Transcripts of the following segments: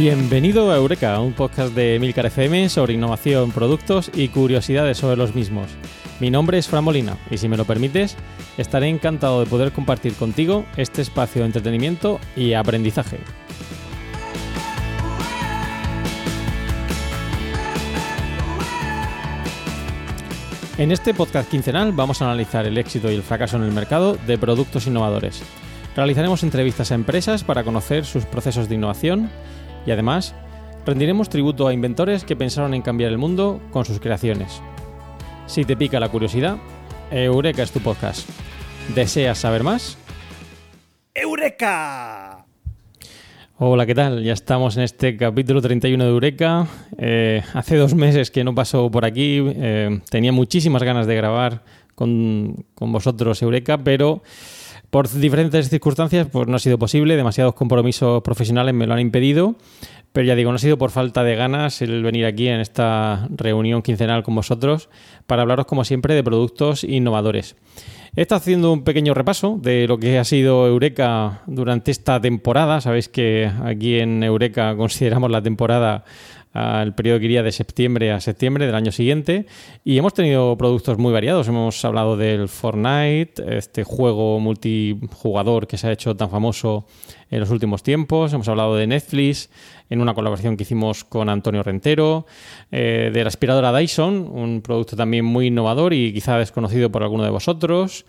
Bienvenido a Eureka, un podcast de Milcar FM sobre innovación, productos y curiosidades sobre los mismos. Mi nombre es Fran Molina y si me lo permites, estaré encantado de poder compartir contigo este espacio de entretenimiento y aprendizaje. En este podcast quincenal vamos a analizar el éxito y el fracaso en el mercado de productos innovadores. Realizaremos entrevistas a empresas para conocer sus procesos de innovación y además rendiremos tributo a inventores que pensaron en cambiar el mundo con sus creaciones. Si te pica la curiosidad, Eureka es tu podcast. ¿Deseas saber más? ¡Eureka! Hola, ¿qué tal? Ya estamos en este capítulo 31 de Eureka. Eh, hace dos meses que no paso por aquí. Eh, tenía muchísimas ganas de grabar con, con vosotros Eureka, pero por diferentes circunstancias pues no ha sido posible. Demasiados compromisos profesionales me lo han impedido. Pero ya digo, no ha sido por falta de ganas el venir aquí en esta reunión quincenal con vosotros para hablaros, como siempre, de productos innovadores. He estado haciendo un pequeño repaso de lo que ha sido Eureka durante esta temporada. Sabéis que aquí en Eureka consideramos la temporada el periodo que iría de septiembre a septiembre del año siguiente. Y hemos tenido productos muy variados. Hemos hablado del Fortnite, este juego multijugador que se ha hecho tan famoso en los últimos tiempos. Hemos hablado de Netflix en una colaboración que hicimos con Antonio Rentero, eh, de la aspiradora Dyson, un producto también muy innovador y quizá desconocido por alguno de vosotros.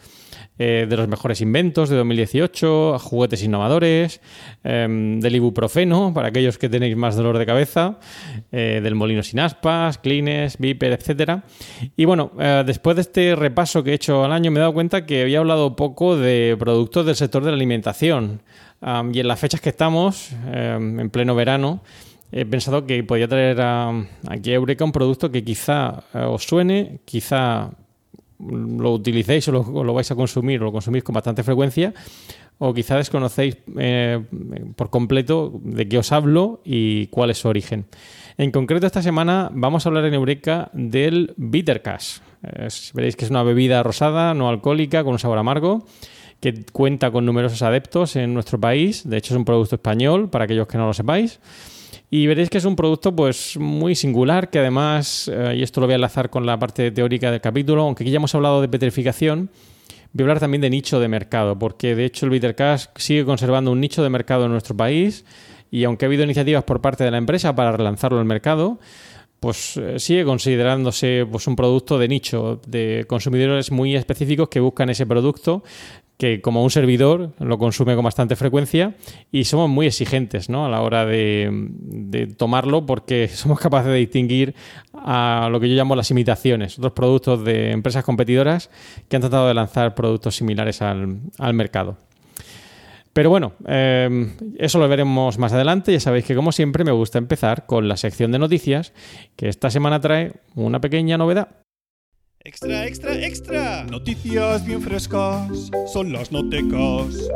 Eh, de los mejores inventos de 2018, juguetes innovadores, em, del ibuprofeno, para aquellos que tenéis más dolor de cabeza, eh, del molino sin aspas, Kleenex, Viper, etc. Y bueno, después de este repaso que he hecho al año, me he dado cuenta que había hablado poco de productos del sector de la alimentación y en las fechas que estamos, em, en pleno verano, he pensado que podía traer aquí a Eureka un producto que quizá eh, os suene, quizá lo utilicéis o lo, vais a consumir o lo consumís con bastante frecuencia, o quizá desconocéis eh, por completo de qué os hablo y cuál es su origen. En concreto, esta semana vamos a hablar en Eureka del Bitter Cash. veréis que es una bebida rosada, no alcohólica, con un sabor amargo que cuenta con numerosos adeptos en nuestro país. De hecho, es un producto español, para aquellos que no lo sepáis. Y veréis que es un producto pues muy singular, que además, eh, y esto lo voy a enlazar con la parte teórica del capítulo, aunque aquí ya hemos hablado de petrificación, voy a hablar también de nicho de mercado, porque de hecho el Bitter Cash sigue conservando un nicho de mercado en nuestro país y aunque ha habido iniciativas por parte de la empresa para relanzarlo al mercado, pues eh, sigue considerándose pues, un producto de nicho, de consumidores muy específicos que buscan ese producto que como un servidor lo consume con bastante frecuencia y somos muy exigentes a la hora de, tomarlo porque somos capaces de distinguir a lo que yo llamo las imitaciones, otros productos de empresas competidoras que han tratado de lanzar productos similares al, mercado. Pero bueno, eh, eso lo veremos más adelante. Ya sabéis que como siempre me gusta empezar con la sección de noticias, que esta semana trae una pequeña novedad. Extra, extra, extra. Noticias bien frescas. Son las notecas.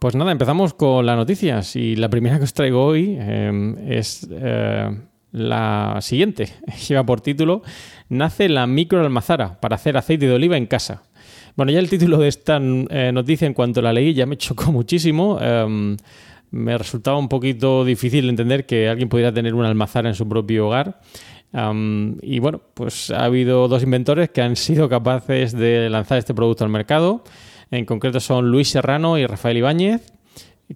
Pues nada, empezamos con las noticias. Y la primera que os traigo hoy em, es eh, la siguiente. Lleva por título Nace la microalmazara para hacer aceite de oliva en casa. Bueno, ya el título de esta eh, noticia, en cuanto la leí, ya me chocó muchísimo. Em, me resultaba un poquito difícil entender que alguien pudiera tener una almazara en su propio hogar y bueno, pues ha habido dos inventores que han sido capaces de lanzar este producto al mercado. En concreto son Luis Serrano y Rafael Ibáñez,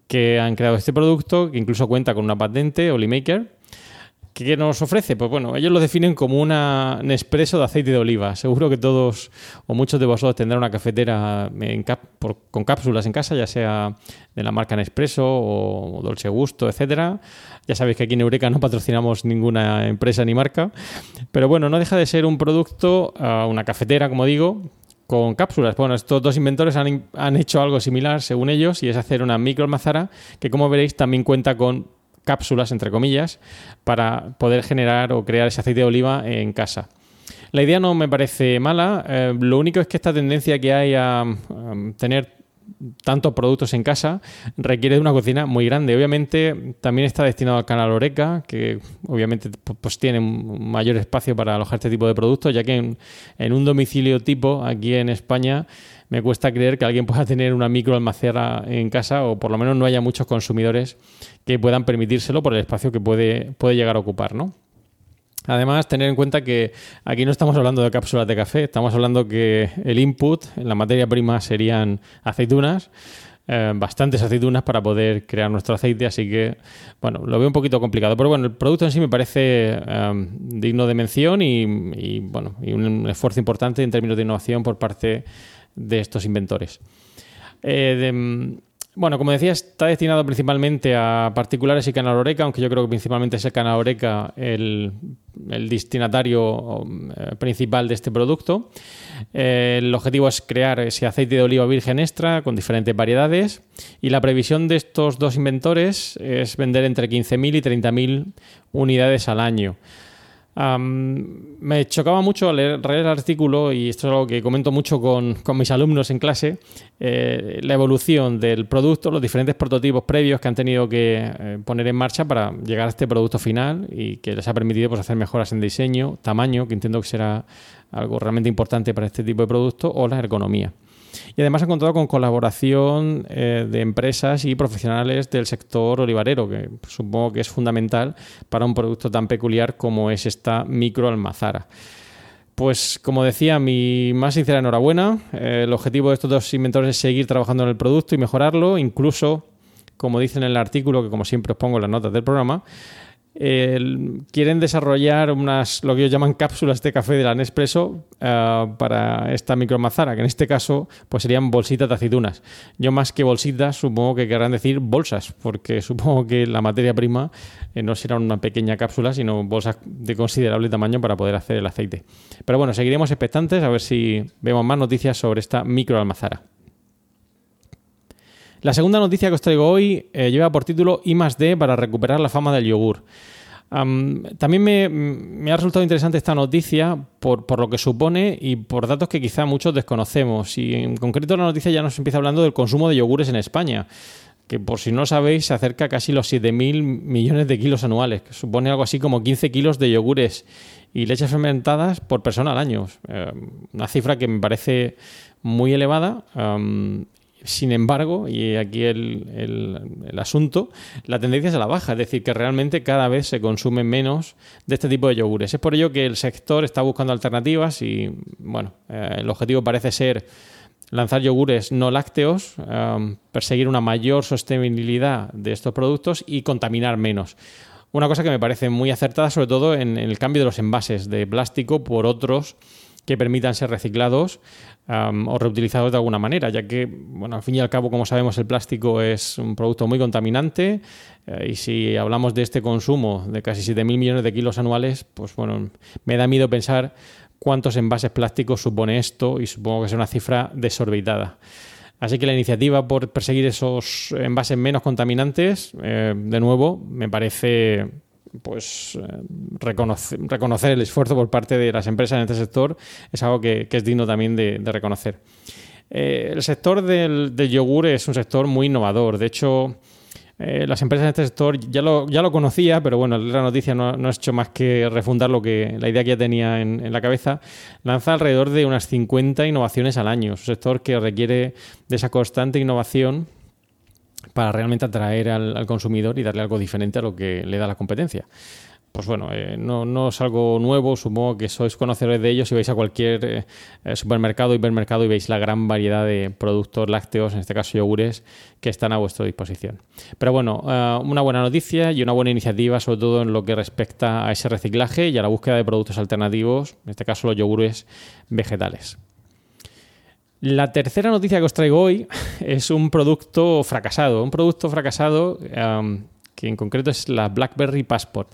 que han creado este producto, que incluso cuenta con una patente, Olimaker. ¿Qué nos ofrece? Pues bueno, ellos lo definen como una Nespresso de aceite de oliva. Seguro que todos o muchos de vosotros tendrán una cafetera con cápsulas en casa, ya sea de la marca Nespresso o Dolce Gusto, etcétera. Ya sabéis que aquí en Eureka no patrocinamos ninguna empresa ni marca, pero bueno, no deja de ser un producto, ah, una cafetera, como digo, con cápsulas. Bueno, estos dos inventores han, han hecho algo similar, según ellos, y es hacer una micro almazara que, como veréis, también cuenta con cápsulas, entre comillas, para poder generar o crear ese aceite de oliva en casa. La idea no me parece mala, eh, lo único es que esta tendencia que hay a, tener tantos productos en casa requiere de una cocina muy grande. Obviamente también está destinado al canal Oreca, que obviamente pues, tiene un mayor espacio para alojar este tipo de productos, ya que en, un domicilio tipo aquí en España me cuesta creer que alguien pueda tener una micro almacera en casa o por lo menos no haya muchos consumidores que puedan permitírselo por el espacio que puede, puede llegar a ocupar, ¿no? Además, tener en cuenta que aquí no estamos hablando de cápsulas de café, estamos hablando que el input en la materia prima serían aceitunas, eh, bastantes aceitunas para poder crear nuestro aceite, así que, bueno, lo veo un poquito complicado. Pero bueno, el producto en sí me parece eh, digno de mención y, bueno, y un esfuerzo importante en términos de innovación por parte de estos inventores. Eh, bueno, como decía, está destinado principalmente a particulares y canal Oreca, aunque yo creo que principalmente es el canal Oreca el, destinatario eh, principal de este producto. Eh, el objetivo es crear ese aceite de oliva virgen extra con diferentes variedades y la previsión de estos dos inventores es vender entre 15.000 y 30.000 unidades al año me chocaba mucho leer, leer, el artículo, y esto es algo que comento mucho con, mis alumnos en clase, eh, la evolución del producto, los diferentes prototipos previos que han tenido que eh, poner en marcha para llegar a este producto final y que les ha permitido pues, hacer mejoras en diseño, tamaño, que entiendo que será algo realmente importante para este tipo de producto, o la ergonomía. Y además ha contado con colaboración eh, de empresas y profesionales del sector olivarero, que supongo que es fundamental para un producto tan peculiar como es esta microalmazara. Pues como decía, mi más sincera enhorabuena. Eh, el objetivo de estos dos inventores es seguir trabajando en el producto y mejorarlo, incluso, como dicen en el artículo, que como siempre os pongo en las notas del programa, quieren desarrollar unas, lo que ellos llaman cápsulas de café de la Nespresso eh, para esta micromazara, que en este caso pues serían bolsitas de aceitunas. Yo más que bolsitas supongo que querrán decir bolsas, porque supongo que la materia prima eh, no será una pequeña cápsula, sino bolsas de considerable tamaño para poder hacer el aceite. Pero bueno, seguiremos expectantes a ver si vemos más noticias sobre esta microalmazara. La segunda noticia que os traigo hoy eh, lleva por título I D para recuperar la fama del yogur. también me, ha resultado interesante esta noticia por, lo que supone y por datos que quizá muchos desconocemos. Y en concreto la noticia ya nos empieza hablando del consumo de yogures en España, que por si no sabéis se acerca a casi los 7.000 millones de kilos anuales, que supone algo así como 15 kilos de yogures y leches fermentadas por persona al año. Eh, una cifra que me parece muy elevada sin embargo, y aquí el, asunto, la tendencia es a la baja, es decir, que realmente cada vez se consume menos de este tipo de yogures. Es por ello que el sector está buscando alternativas y, bueno, eh, el objetivo parece ser lanzar yogures no lácteos, um, perseguir una mayor sostenibilidad de estos productos y contaminar menos. Una cosa que me parece muy acertada, sobre todo en el cambio de los envases de plástico por otros que permitan ser reciclados o reutilizados de alguna manera, ya que, bueno, al fin y al cabo, como sabemos, el plástico es un producto muy contaminante eh, y si hablamos de este consumo de casi 7.000 millones de kilos anuales, pues bueno, me da miedo pensar cuántos envases plásticos supone esto y supongo que es una cifra desorbitada. Así que la iniciativa por perseguir esos envases menos contaminantes, eh, de nuevo, me parece pues eh, reconocer, el esfuerzo por parte de las empresas en este sector es algo que, es digno también de, reconocer. Eh, el sector del, yogur es un sector muy innovador. De hecho, eh, las empresas en este sector ya lo, ya lo conocía, pero bueno, la noticia no, ha hecho más que refundar lo que, la idea que ya tenía en, en, la cabeza. Lanza alrededor de unas 50 innovaciones al año. Es un sector que requiere de esa constante innovación para realmente atraer al, consumidor y darle algo diferente a lo que le da la competencia. pues bueno, eh, no, no, es algo nuevo, supongo que sois conocedores de ellos si vais a cualquier eh, eh, supermercado, hipermercado y veis la gran variedad de productos lácteos, en este caso yogures, que están a vuestra disposición. Pero bueno, una buena noticia y una buena iniciativa, sobre todo en lo que respecta a ese reciclaje y a la búsqueda de productos alternativos, en este caso los yogures vegetales. La tercera noticia que os traigo hoy es un producto fracasado, un producto fracasado que en concreto es la BlackBerry Passport.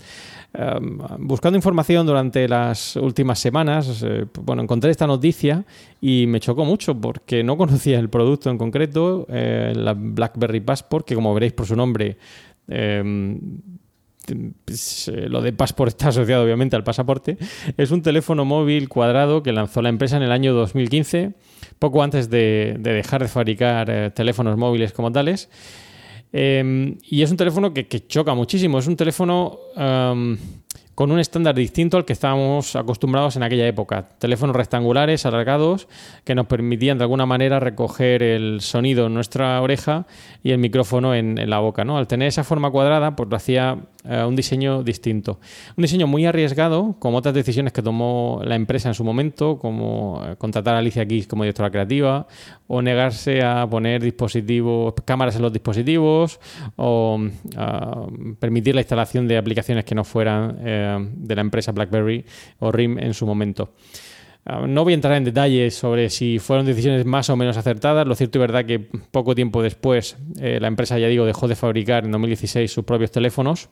Buscando información durante las últimas semanas, eh, bueno, encontré esta noticia y me chocó mucho porque no conocía el producto en concreto, eh, la BlackBerry Passport, que como veréis por su nombre, em, pues, eh, lo de Passport está asociado obviamente al pasaporte, es un teléfono móvil cuadrado que lanzó la empresa en el año 2015, poco antes de, de dejar de fabricar teléfonos móviles como tales. Em, y es un teléfono que, choca muchísimo. Es un teléfono con un estándar distinto al que estábamos acostumbrados en aquella época. Teléfonos rectangulares, alargados, que nos permitían de alguna manera recoger el sonido en nuestra oreja y el micrófono en, la boca. ¿no? Al tener esa forma cuadrada, pues lo hacía eh, un diseño distinto. Un diseño muy arriesgado, como otras decisiones que tomó la empresa en su momento, como eh, contratar a Alicia Keys como directora creativa, o negarse a poner dispositivos, cámaras en los dispositivos, o permitir la instalación de aplicaciones que no fueran eh, de la empresa BlackBerry o RIM en su momento. Ah, no voy a entrar en detalles sobre si fueron decisiones más o menos acertadas. Lo cierto y verdad que poco tiempo después la empresa, ya digo, dejó de fabricar en 2016 sus propios teléfonos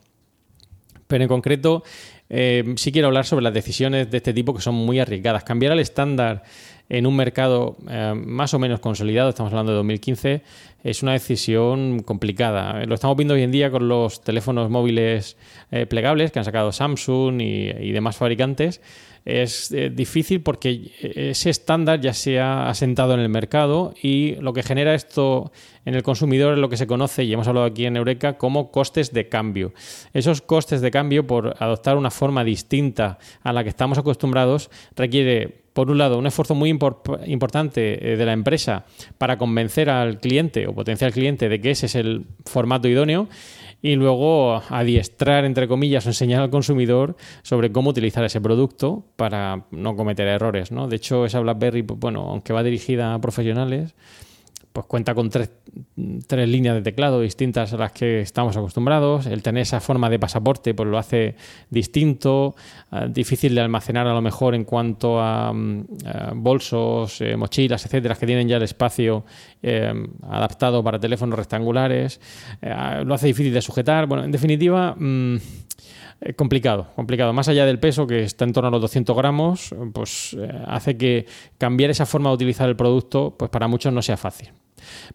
pero en concreto, eh, sí quiero hablar sobre las decisiones de este tipo que son muy arriesgadas. Cambiar el estándar en un mercado eh, más o menos consolidado, estamos hablando de 2015, es una decisión complicada. Lo estamos viendo hoy en día con los teléfonos móviles eh, plegables que han sacado Samsung y demás fabricantes es eh, difícil porque ese estándar ya se ha asentado en el mercado y lo que genera esto en el consumidor es lo que se conoce, y hemos hablado aquí en Eureka, como costes de cambio. Esos costes de cambio, por adoptar una forma distinta a la que estamos acostumbrados, requiere por un lado, un esfuerzo muy importante eh, de la empresa para convencer al cliente o potencial cliente de que ese es el formato idóneo y luego adiestrar, entre comillas, o enseñar al consumidor sobre cómo utilizar ese producto para no cometer errores. De hecho, esa BlackBerry, pues, bueno, aunque va dirigida a profesionales, pues cuenta con tres, líneas de teclado distintas a las que estamos acostumbrados. El tener esa forma de pasaporte pues lo hace distinto, eh, difícil de almacenar a lo mejor en cuanto a, mm, bolsos, eh, mochilas, etcétera, que tienen ya el espacio eh, adaptado para teléfonos rectangulares. lo hace difícil de sujetar. Bueno, en definitiva. Mm, complicado, complicado. Más allá del peso, que está en torno a los 200 gramos, pues hace que cambiar esa forma de utilizar el producto, pues para muchos no sea fácil.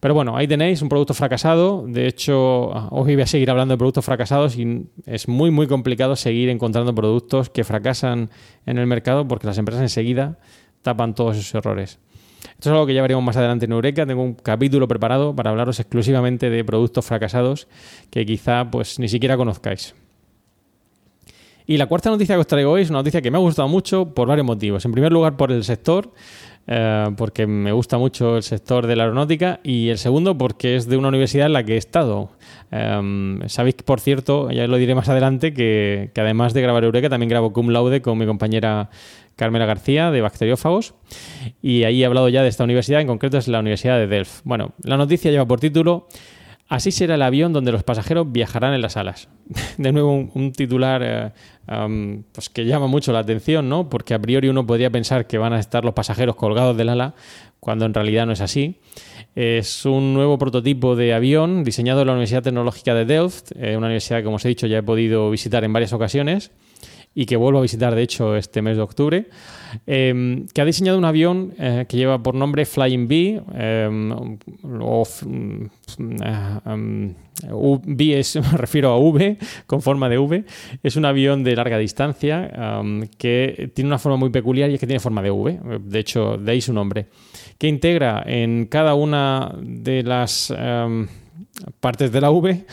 Pero bueno, ahí tenéis un producto fracasado. De hecho, hoy voy a seguir hablando de productos fracasados y es muy, muy complicado seguir encontrando productos que fracasan en el mercado porque las empresas enseguida tapan todos esos errores. Esto es algo que ya veremos más adelante en Eureka. Tengo un capítulo preparado para hablaros exclusivamente de productos fracasados que quizá pues ni siquiera conozcáis. Y la cuarta noticia que os traigo hoy es una noticia que me ha gustado mucho por varios motivos. En primer lugar, por el sector. Eh, porque me gusta mucho el sector de la aeronáutica y el segundo porque es de una universidad en la que he estado. Em, sabéis, por cierto, ya lo diré más adelante, que, además de grabar Eureka también grabo Cum Laude con mi compañera Carmela García de Bacteriófagos y ahí he hablado ya de esta universidad, en concreto es la Universidad de Delft. Bueno, la noticia lleva por título Así será el avión donde los pasajeros viajarán en las alas. De nuevo, un, titular eh, pues que llama mucho la atención, ¿no? Porque a priori uno podría pensar que van a estar los pasajeros colgados del ala, cuando en realidad no es así. Es un nuevo prototipo de avión diseñado en la Universidad Tecnológica de Delft, eh, una universidad que, como os he dicho, ya he podido visitar en varias ocasiones y que vuelvo a visitar, de hecho, este mes de octubre, em, que ha diseñado un avión eh, que lleva por nombre Flying Bee, em, o V es, me refiero a V, con forma de V, es un avión de larga distancia que tiene una forma muy peculiar y es que tiene forma de V, de hecho, de ahí su nombre, que integra en cada una de las partes de la V,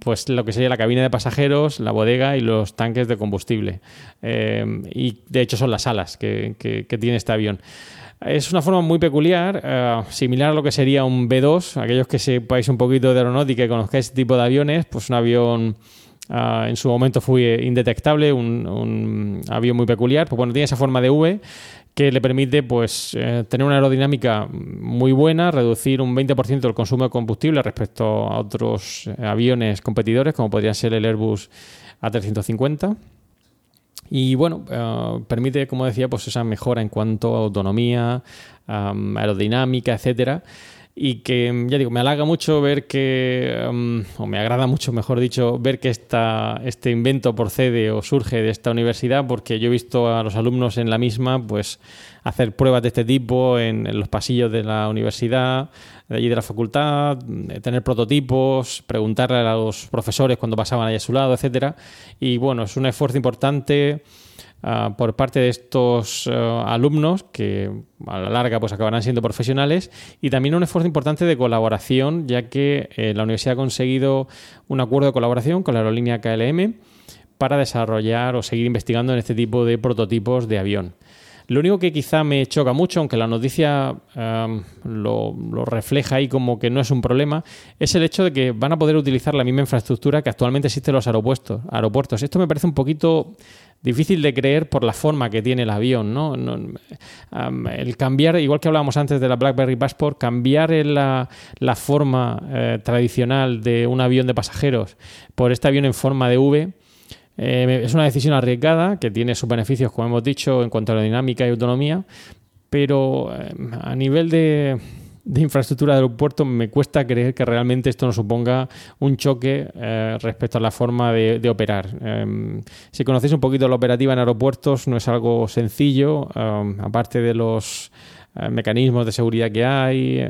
pues lo que sería la cabina de pasajeros, la bodega y los tanques de combustible. Em, y de hecho son las alas que, tiene este avión. Es una forma muy peculiar, eh, similar a lo que sería un B2. Aquellos que sepáis un poquito de aeronáutica y conozcáis este tipo de aviones, pues un avión ah, en su momento fue indetectable, un, avión muy peculiar, pues bueno, tiene esa forma de V que le permite pues eh, tener una aerodinámica muy buena, reducir un 20% el consumo de combustible respecto a otros eh, aviones competidores como podría ser el Airbus A350. Y bueno, eh, permite, como decía, pues esa mejora en cuanto a autonomía, aerodinámica, etcétera y que, ya digo, me halaga mucho ver que, um, o me agrada mucho, mejor dicho, ver que esta, este invento procede o surge de esta universidad, porque yo he visto a los alumnos en la misma, pues, hacer pruebas de este tipo en, los pasillos de la universidad, de allí de la facultad, tener prototipos, preguntarle a los profesores cuando pasaban ahí a su lado, etcétera. Y bueno, es un esfuerzo importante Ah, por parte de estos eh, alumnos que a la larga pues acabarán siendo profesionales y también un esfuerzo importante de colaboración ya que eh, la universidad ha conseguido un acuerdo de colaboración con la aerolínea KLM para desarrollar o seguir investigando en este tipo de prototipos de avión. Lo único que quizá me choca mucho, aunque la noticia lo, lo, refleja ahí como que no es un problema, es el hecho de que van a poder utilizar la misma infraestructura que actualmente existe en los aeropuertos. aeropuertos. Esto me parece un poquito difícil de creer por la forma que tiene el avión, ¿no? el cambiar, igual que hablábamos antes de la BlackBerry Passport, cambiar la, la forma eh, tradicional de un avión de pasajeros por este avión en forma de V, eh, es una decisión arriesgada que tiene sus beneficios, como hemos dicho, en cuanto a la dinámica y autonomía, pero eh, a nivel de de infraestructura del aeropuerto, me cuesta creer que realmente esto nos suponga un choque eh, respecto a la forma de, operar. Em, si conocéis un poquito la operativa en aeropuertos, no es algo sencillo, em, aparte de los mecanismos de seguridad que hay,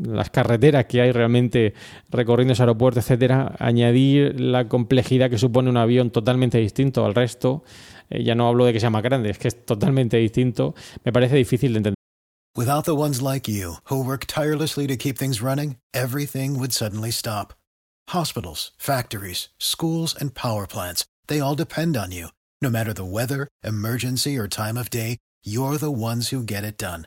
las carreteras que hay realmente recorriendo ese aeropuerto, etcétera, añadir la complejidad que supone un avión totalmente distinto al resto, eh, ya no hablo de que sea más grande, es que es totalmente distinto, me parece difícil de entender. Without the ones like you, who work tirelessly to keep things running, everything would suddenly stop. Hospitals, factories, schools, and power plants, they all depend on you. No matter the weather, emergency, or time of day, you're the ones who get it done.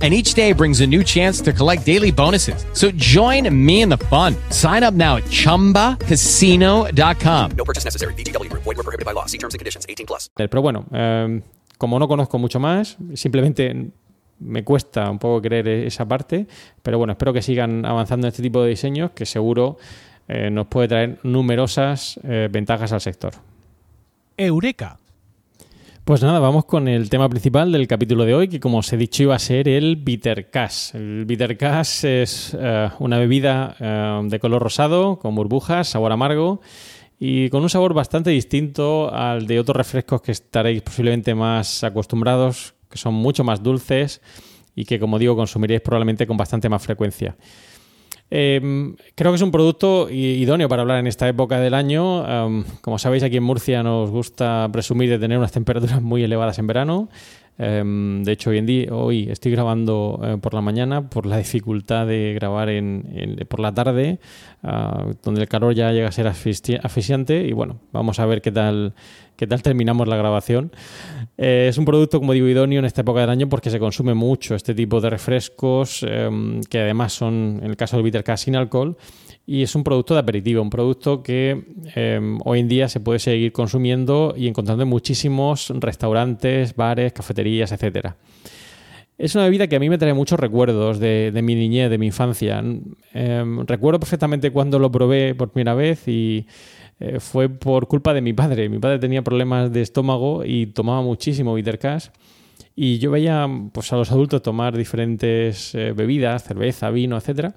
and each day brings a new chance to collect daily bonuses. So join me in the fun. Sign up now at ChumbaCasino.com. No purchase necessary. BGW. Void were prohibited by law. See terms and conditions. 18 plus. Pero bueno, eh, como no conozco mucho más, simplemente me cuesta un poco creer esa parte, pero bueno, espero que sigan avanzando en este tipo de diseños que seguro eh, nos puede traer numerosas eh, ventajas al sector. Eureka pues nada, vamos con el tema principal del capítulo de hoy, que como os he dicho iba a ser el bitter cash. El bitter cash es eh, una bebida eh, de color rosado, con burbujas, sabor amargo y con un sabor bastante distinto al de otros refrescos que estaréis posiblemente más acostumbrados, que son mucho más dulces y que, como digo, consumiréis probablemente con bastante más frecuencia. Em, creo que es un producto idóneo para hablar en esta época del año. Em, como sabéis, aquí en Murcia nos gusta presumir de tener unas temperaturas muy elevadas en verano. Em, de hecho, hoy en día, hoy estoy grabando eh, por la mañana por la dificultad de grabar en, por la tarde, ah, donde el calor ya llega a ser asfixiante. Y bueno, vamos a ver qué tal, qué tal terminamos la grabación. Eh, es un producto, como digo, idóneo en esta época del año porque se consume mucho este tipo de refrescos, em, que además son, en el caso del Bitter sin alcohol y es un producto de aperitivo, un producto que em, hoy en día se puede seguir consumiendo y encontrando en muchísimos restaurantes, bares, cafeterías, etc. Es una bebida que a mí me trae muchos recuerdos de, mi niñez, de mi infancia. Em, recuerdo perfectamente cuando lo probé por primera vez y eh, fue por culpa de mi padre. Mi padre tenía problemas de estómago y tomaba muchísimo bitter cash. Y yo veía pues, a los adultos tomar diferentes eh, bebidas, cerveza, vino, etcétera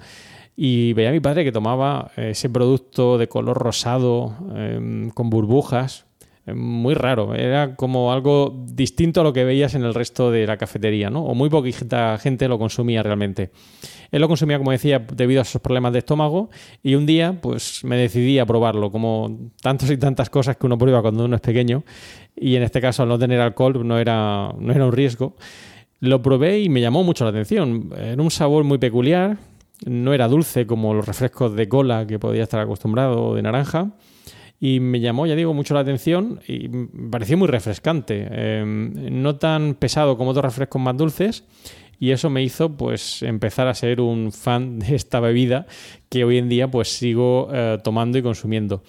y veía a mi padre que tomaba ese producto de color rosado em, con burbujas muy raro. Era como algo distinto a lo que veías en el resto de la cafetería, ¿no? O muy poquita gente lo consumía realmente. Él lo consumía, como decía, debido a esos problemas de estómago y un día pues me decidí a probarlo, como tantas y tantas cosas que uno prueba cuando uno es pequeño y en este caso al no tener alcohol no era, no era un riesgo. Lo probé y me llamó mucho la atención. Era un sabor muy peculiar, no era dulce como los refrescos de cola que podía estar acostumbrado de naranja y me llamó, ya digo, mucho la atención y me pareció muy refrescante, em, no tan pesado como otros refrescos más dulces y eso me hizo pues empezar a ser un fan de esta bebida que hoy en día pues sigo eh, tomando y consumiendo.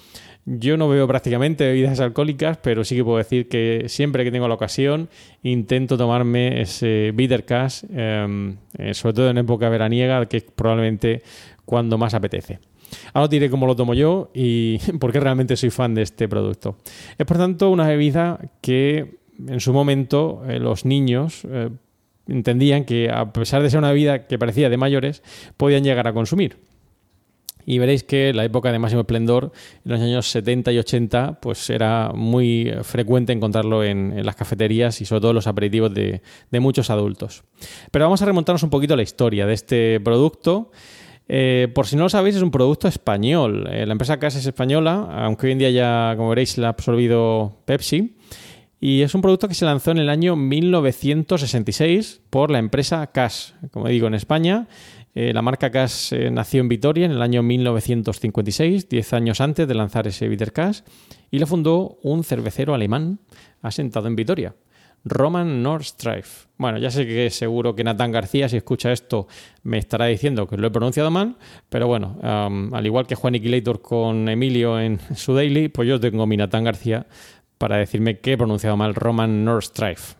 Yo no bebo prácticamente bebidas alcohólicas, pero sí que puedo decir que siempre que tengo la ocasión intento tomarme ese bitter cash, em, eh, sobre todo en época veraniega, que es probablemente cuando más apetece. Ahora os diré cómo lo tomo yo y por qué realmente soy fan de este producto. Es por tanto una bebida que en su momento eh, los niños eh, entendían que a pesar de ser una bebida que parecía de mayores, podían llegar a consumir. Y veréis que la época de máximo esplendor, en los años 70 y 80, pues era muy frecuente encontrarlo en, las cafeterías y sobre todo en los aperitivos de, muchos adultos. Pero vamos a remontarnos un poquito a la historia de este producto. Eh, por si no lo sabéis, es un producto español. Eh, la empresa Cash es española, aunque hoy en día ya, como veréis, la ha absorbido Pepsi. Y es un producto que se lanzó en el año 1966 por la empresa Cash. Como digo, en España, eh, la marca Cash nació en Vitoria en el año 1956, 10 años antes de lanzar ese Bitter Cash, y la fundó un cervecero alemán asentado en Vitoria. Roman Nordstrife. Bueno, ya sé que seguro que Natán García, si escucha esto, me estará diciendo que lo he pronunciado mal, pero bueno, al igual que Juan Iquilator con Emilio en su daily, pues yo tengo mi Natán García para decirme que he pronunciado mal Roman Nordstrife.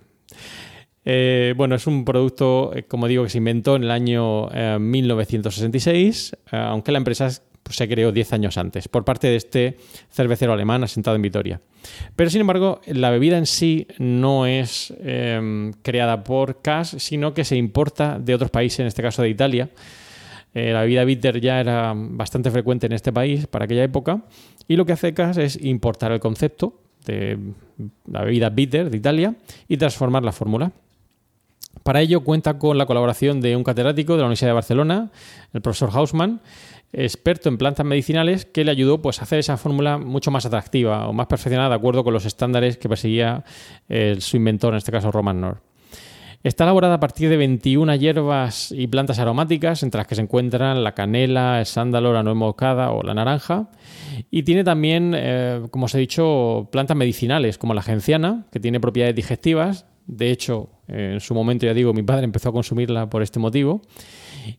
Eh, bueno, es un producto, eh, como digo, que se inventó en el año 1966, eh, aunque la empresa pues, se creó 10 años antes, por parte de este cervecero alemán asentado en Vitoria. Pero sin embargo, la bebida en sí no es em, creada por Cass, sino que se importa de otros países, en este caso de Italia. Eh, la bebida bitter ya era bastante frecuente en este país para aquella época, y lo que hace Cass es importar el concepto de la bebida bitter de Italia y transformar la fórmula. Para ello cuenta con la colaboración de un catedrático de la Universidad de Barcelona, el profesor Hausmann, experto en plantas medicinales que le ayudó pues, a hacer esa fórmula mucho más atractiva o más perfeccionada de acuerdo con los estándares que perseguía su inventor, en este caso Roman Nord. Está elaborada a partir de 21 hierbas y plantas aromáticas, entre las que se encuentran la canela, el sándalo, la nuez moscada o la naranja. Y tiene también, eh, como os he dicho, plantas medicinales, como la genciana, que tiene propiedades digestivas. De hecho, en su momento, ya digo, mi padre empezó a consumirla por este motivo.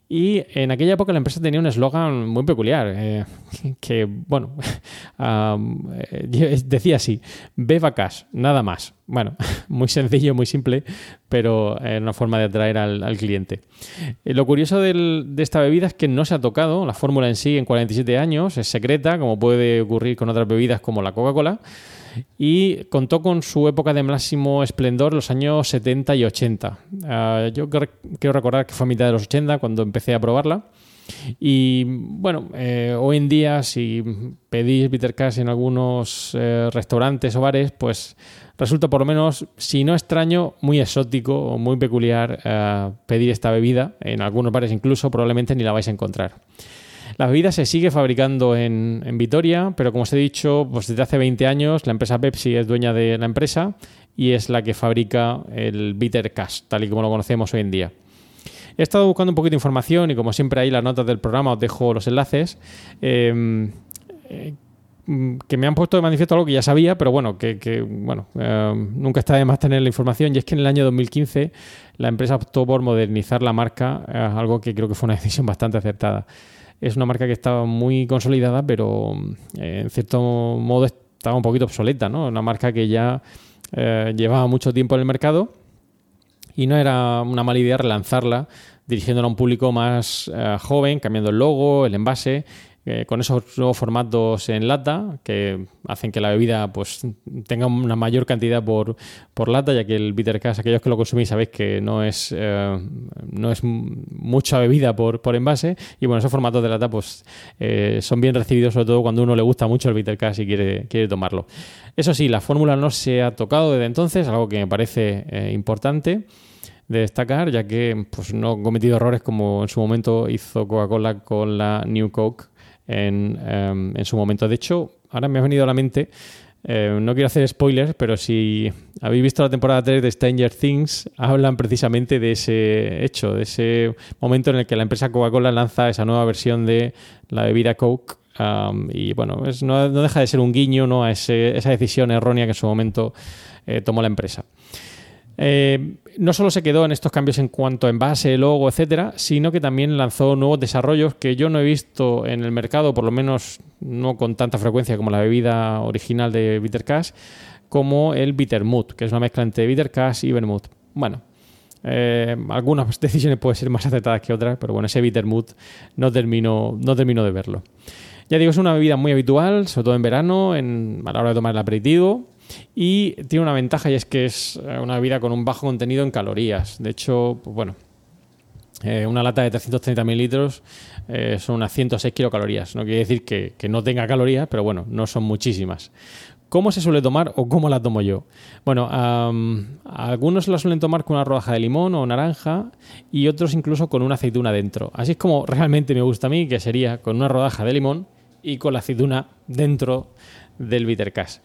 Y en aquella época la empresa tenía un eslogan muy peculiar, eh, que, bueno, eh, decía así, beba cash, nada más. Bueno, muy sencillo, muy simple, pero es una forma de atraer al, cliente. Eh, lo curioso de esta bebida es que no se ha tocado la fórmula en sí en 47 años, es secreta, como puede ocurrir con otras bebidas como la Coca-Cola y contó con su época de máximo esplendor los años 70 y 80. Ah, yo quiero recordar que fue a mitad de los 80 cuando empecé a probarla. Y bueno, eh, hoy en día si pedís bitter cash en algunos eh, restaurantes o bares, pues resulta por lo menos, si no extraño, muy exótico o muy peculiar eh, pedir esta bebida. En algunos bares incluso probablemente ni la vais a encontrar. La bebida se sigue fabricando en, Vitoria, pero como os he dicho, pues desde hace 20 años la empresa Pepsi es dueña de la empresa y es la que fabrica el Bitter Cash, tal y como lo conocemos hoy en día. He estado buscando un poquito de información y como siempre ahí las notas del programa os dejo los enlaces. Em, eh, que me han puesto de manifiesto algo que ya sabía, pero bueno, que, bueno, em, nunca está de más tener la información. Y es que en el año 2015 la empresa optó por modernizar la marca, eh, algo que creo que fue una decisión bastante acertada es una marca que estaba muy consolidada, pero eh, en cierto modo estaba un poquito obsoleta, ¿no? Una marca que ya eh, llevaba mucho tiempo en el mercado y no era una mala idea relanzarla dirigiéndola a un público más eh, joven, cambiando el logo, el envase eh, con esos nuevos formatos en lata que hacen que la bebida pues tenga una mayor cantidad por, por lata, ya que el bitter cash, aquellos que lo consumís sabéis que no es, eh, no es mucha bebida por, por envase y bueno, esos formatos de lata pues eh, son bien recibidos sobre todo cuando uno le gusta mucho el bitter cash y quiere, quiere tomarlo. Eso sí, la fórmula no se ha tocado desde entonces, algo que me parece importante de destacar, ya que pues, no he cometido errores como en su momento hizo Coca-Cola con la New Coke en, em, en, su momento. De hecho, ahora me ha venido a la mente, eh, no quiero hacer spoilers, pero si habéis visto la temporada 3 de Stranger Things, hablan precisamente de ese hecho, de ese momento en el que la empresa Coca-Cola lanza esa nueva versión de la bebida Coke. y bueno, no, deja de ser un guiño ¿no? a esa decisión errónea que en su momento eh, tomó la empresa. Eh, no solo se quedó en estos cambios en cuanto a envase, logo, etcétera, sino que también lanzó nuevos desarrollos que yo no he visto en el mercado, por lo menos no con tanta frecuencia como la bebida original de Bitter Cash, como el Bittermut, que es una mezcla entre Bitter Cash y Vermouth. Bueno, eh, algunas decisiones pueden ser más acertadas que otras, pero bueno, ese Bittermut no termino, no termino de verlo. Ya digo, es una bebida muy habitual, sobre todo en verano, en, a la hora de tomar el aperitivo. Y tiene una ventaja y es que es eh, una bebida con un bajo contenido en calorías. De hecho, pues bueno, eh, una lata de 330 mililitros eh, son unas 106 kilocalorías. No quiere decir que, no tenga calorías, pero bueno, no son muchísimas. ¿Cómo se suele tomar o cómo la tomo yo? Bueno, algunos la suelen tomar con una rodaja de limón o naranja y otros incluso con una aceituna dentro. Así es como realmente me gusta a mí, que sería con una rodaja de limón y con la aceituna dentro del bitter cash.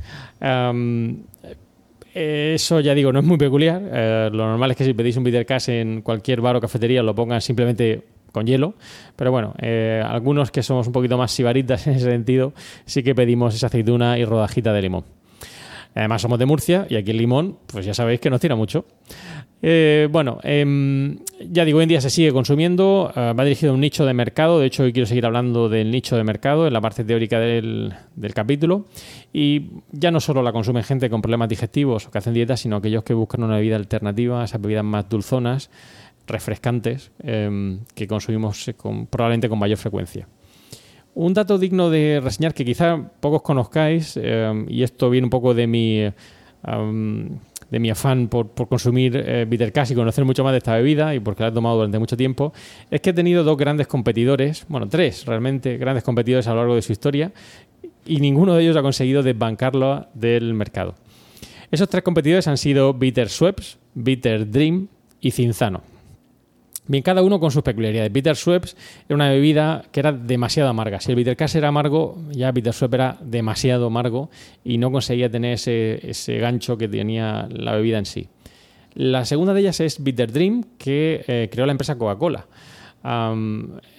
eso ya digo, no es muy peculiar. Eh, lo normal es que si pedís un bitter cash en cualquier bar o cafetería lo pongan simplemente con hielo. Pero bueno, eh, algunos que somos un poquito más sibaritas en ese sentido, sí que pedimos esa aceituna y rodajita de limón. Además somos de Murcia y aquí el limón, pues ya sabéis que nos tira mucho. Eh, bueno, em, ya digo, hoy en día se sigue consumiendo, eh, va dirigido a un nicho de mercado, de hecho hoy quiero seguir hablando del nicho de mercado en la parte teórica del, capítulo, y ya no solo la consumen gente con problemas digestivos o que hacen dieta, sino aquellos que buscan una bebida alternativa, esas bebidas más dulzonas, refrescantes, em, que consumimos probablemente con mayor frecuencia. Un dato digno de reseñar que quizá pocos conozcáis, em, y esto viene un poco de mi de mi afán por, consumir eh, bitter cash y conocer mucho más de esta bebida y porque la he tomado durante mucho tiempo, es que he tenido dos grandes competidores, bueno, tres realmente grandes competidores a lo largo de su historia y ninguno de ellos ha conseguido desbancarlo del mercado. Esos tres competidores han sido Bitter Sweps, Bitter Dream y Cinzano. Bien, cada uno con sus peculiaridades. Bitter Sweps era una bebida que era demasiado amarga. Si el Bitter Cash era amargo, ya Bitter era demasiado amargo y no conseguía tener ese, gancho que tenía la bebida en sí. La segunda de ellas es Bitter Dream, que eh, creó la empresa Coca-Cola.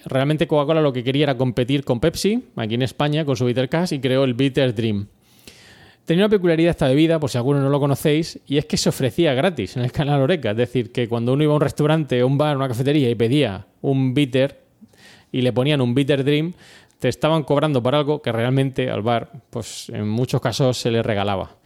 realmente Coca-Cola lo que quería era competir con Pepsi, aquí en España, con su Bitter Cash, y creó el Bitter Dream. Tenía una peculiaridad esta bebida, por si alguno no lo conocéis, y es que se ofrecía gratis en el canal Oreca. Es decir, que cuando uno iba a un restaurante, un bar, una cafetería y pedía un bitter y le ponían un bitter dream, te estaban cobrando por algo que realmente al bar, pues en muchos casos se le regalaba.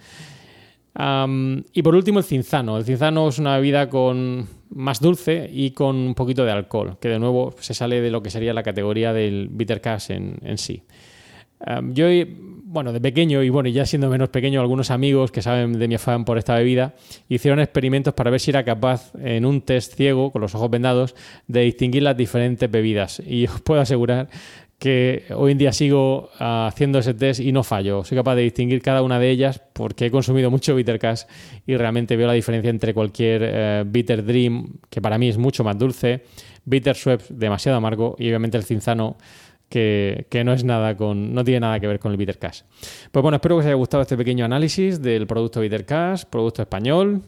y por último, el cinzano. El cinzano es una bebida con más dulce y con un poquito de alcohol, que de nuevo se sale de lo que sería la categoría del bitter cash en sí. Yo bueno, de pequeño y bueno, ya siendo menos pequeño, algunos amigos que saben de mi afán por esta bebida hicieron experimentos para ver si era capaz en un test ciego, con los ojos vendados, de distinguir las diferentes bebidas. Y os puedo asegurar que hoy en día sigo haciendo ese test y no fallo. Soy capaz de distinguir cada una de ellas porque he consumido mucho Bitter Cash y realmente veo la diferencia entre cualquier eh, Bitter Dream, que para mí es mucho más dulce, Bitter Sweat demasiado amargo y obviamente el Cinzano que, no es nada con, no tiene nada que ver con el Bitter Cash. Pues bueno, espero que os haya gustado este pequeño análisis del producto Bitter Cash, producto español.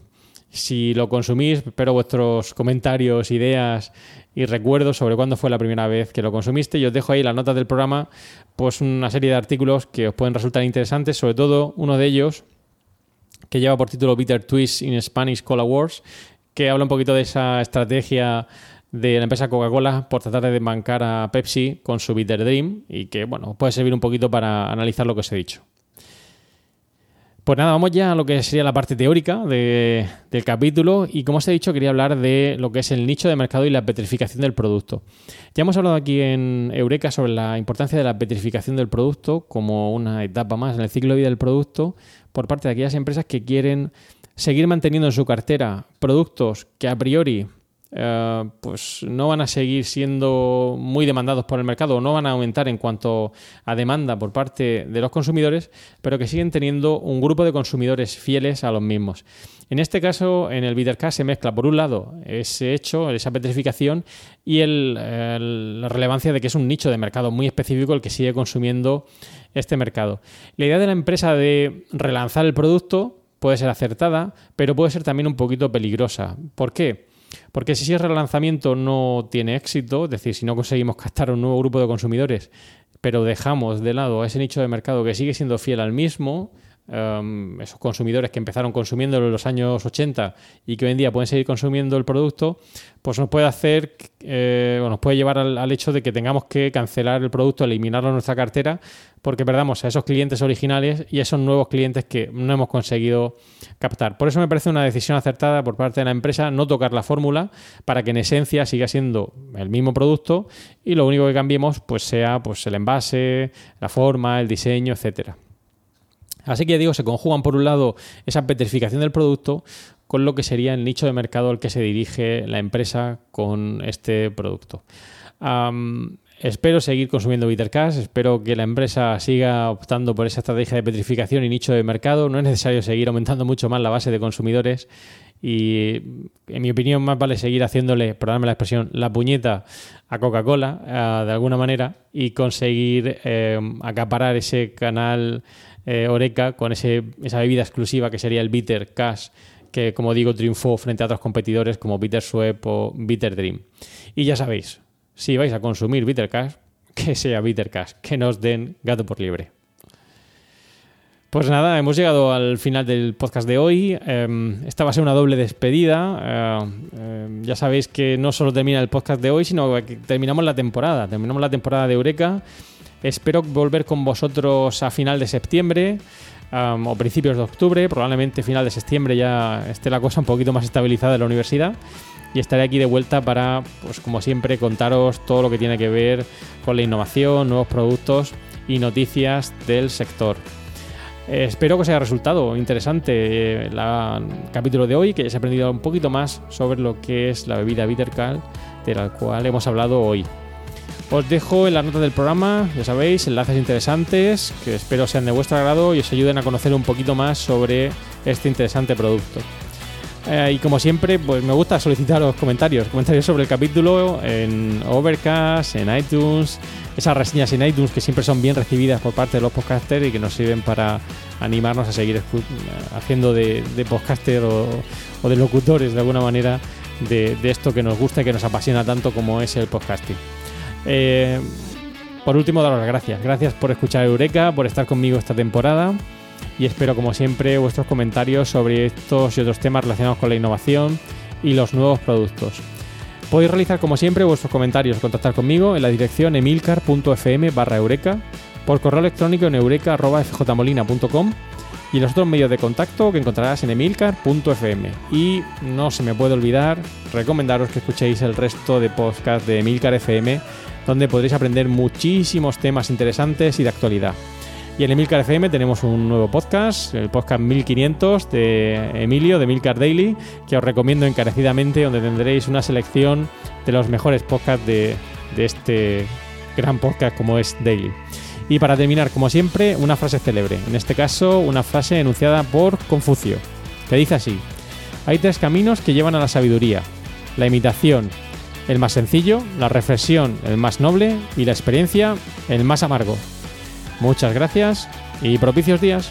Si lo consumís, espero vuestros comentarios, ideas y recuerdos sobre cuándo fue la primera vez que lo consumiste. Y os dejo ahí las notas del programa, pues una serie de artículos que os pueden resultar interesantes, sobre todo uno de ellos que lleva por título Bitter Twist in Spanish Cola Wars, que habla un poquito de esa estrategia de la empresa Coca-Cola por tratar de desbancar a Pepsi con su Bitter Dream y que, bueno, puede servir un poquito para analizar lo que os he dicho. Pues nada, vamos ya a lo que sería la parte teórica de, del capítulo y como os he dicho quería hablar de lo que es el nicho de mercado y la petrificación del producto. Ya hemos hablado aquí en Eureka sobre la importancia de la petrificación del producto como una etapa más en el ciclo de vida del producto por parte de aquellas empresas que quieren seguir manteniendo en su cartera productos que a priori eh, pues no van a seguir siendo muy demandados por el mercado o no van a aumentar en cuanto a demanda por parte de los consumidores, pero que siguen teniendo un grupo de consumidores fieles a los mismos. En este caso, en el Bittercast se mezcla, por un lado, ese hecho, esa petrificación y la relevancia de que es un nicho de mercado muy específico el que sigue consumiendo este mercado. La idea de la empresa de relanzar el producto puede ser acertada, pero puede ser también un poquito peligrosa. ¿Por qué? Porque si ese relanzamiento no tiene éxito, es decir, si no conseguimos captar un nuevo grupo de consumidores, pero dejamos de lado a ese nicho de mercado que sigue siendo fiel al mismo, em, esos consumidores que empezaron consumiéndolo en los años 80 y que hoy en día pueden seguir consumiendo el producto, pues nos puede hacer, eh, nos puede llevar al, hecho de que tengamos que cancelar el producto, eliminarlo de nuestra cartera, porque perdamos a esos clientes originales y a esos nuevos clientes que no hemos conseguido captar. Por eso me parece una decisión acertada por parte de la empresa no tocar la fórmula para que en esencia siga siendo el mismo producto y lo único que cambiemos pues sea pues el envase, la forma, el diseño, etcétera. Así que digo, se conjugan por un lado esa petrificación del producto con lo que sería el nicho de mercado al que se dirige la empresa con este producto. Espero seguir consumiendo Bittercash, espero que la empresa siga optando por esa estrategia de petrificación y nicho de mercado. No es necesario seguir aumentando mucho más la base de consumidores y, en mi opinión, más vale seguir haciéndole, perdóname la expresión, la puñeta a Coca-Cola eh, de alguna manera y conseguir eh, acaparar ese canal eh, Oreca con ese, esa bebida exclusiva que sería el Bitter Cash que, como digo, triunfó frente a otros competidores como Bitter Sweep o Bitter Dream. Y ya sabéis, si vais a consumir Bittercash, que sea Bittercash, que nos den gato por libre. Pues nada, hemos llegado al final del podcast de hoy. Em, esta va a ser una doble despedida. Eh, em, ya sabéis que no solo termina el podcast de hoy, sino que terminamos la temporada. Terminamos la temporada de Eureka. Espero volver con vosotros a final de septiembre o principios de octubre. Probablemente final de septiembre ya esté la cosa un poquito más estabilizada en la universidad y estaré aquí de vuelta para, pues como siempre, contaros todo lo que tiene que ver con la innovación, nuevos productos y noticias del sector. Espero que os haya resultado interesante eh, el capítulo de hoy, que hayáis aprendido un poquito más sobre lo que es la bebida Bittercal, de la cual hemos hablado hoy. Os dejo en la nota del programa, ya sabéis, enlaces interesantes que espero sean de vuestro agrado y os ayuden a conocer un poquito más sobre este interesante producto. Eh, y como siempre, pues me gusta solicitar los comentarios, comentarios sobre el capítulo en Overcast, en iTunes, esas reseñas en iTunes que siempre son bien recibidas por parte de los podcasters y que nos sirven para animarnos a seguir haciendo de, podcaster o, de locutores de alguna manera de, esto que nos gusta y que nos apasiona tanto como es el podcasting. Eh, por último, daros las gracias. Gracias por escuchar Eureka, por estar conmigo esta temporada y espero como siempre vuestros comentarios sobre estos y otros temas relacionados con la innovación y los nuevos productos. Podéis realizar como siempre vuestros comentarios, contactar conmigo en la dirección emilcar.fm barra eureka, por correo electrónico en eureka.fjmolina.com y los otros medios de contacto que encontrarás en emilcar.fm. Y no se me puede olvidar recomendaros que escuchéis el resto de podcasts de Emilcar FM, donde podréis aprender muchísimos temas interesantes y de actualidad. Y en Emilcar FM tenemos un nuevo podcast, el podcast 1500 de Emilio, de Emilcar Daily, que os recomiendo encarecidamente, donde tendréis una selección de los mejores podcasts de, este gran podcast como es Daily. Y para terminar, como siempre, una frase célebre. En este caso, una frase enunciada por Confucio, que dice así: Hay tres caminos que llevan a la sabiduría: la imitación, el más sencillo, la reflexión, el más noble, y la experiencia, el más amargo. Muchas gracias y propicios días.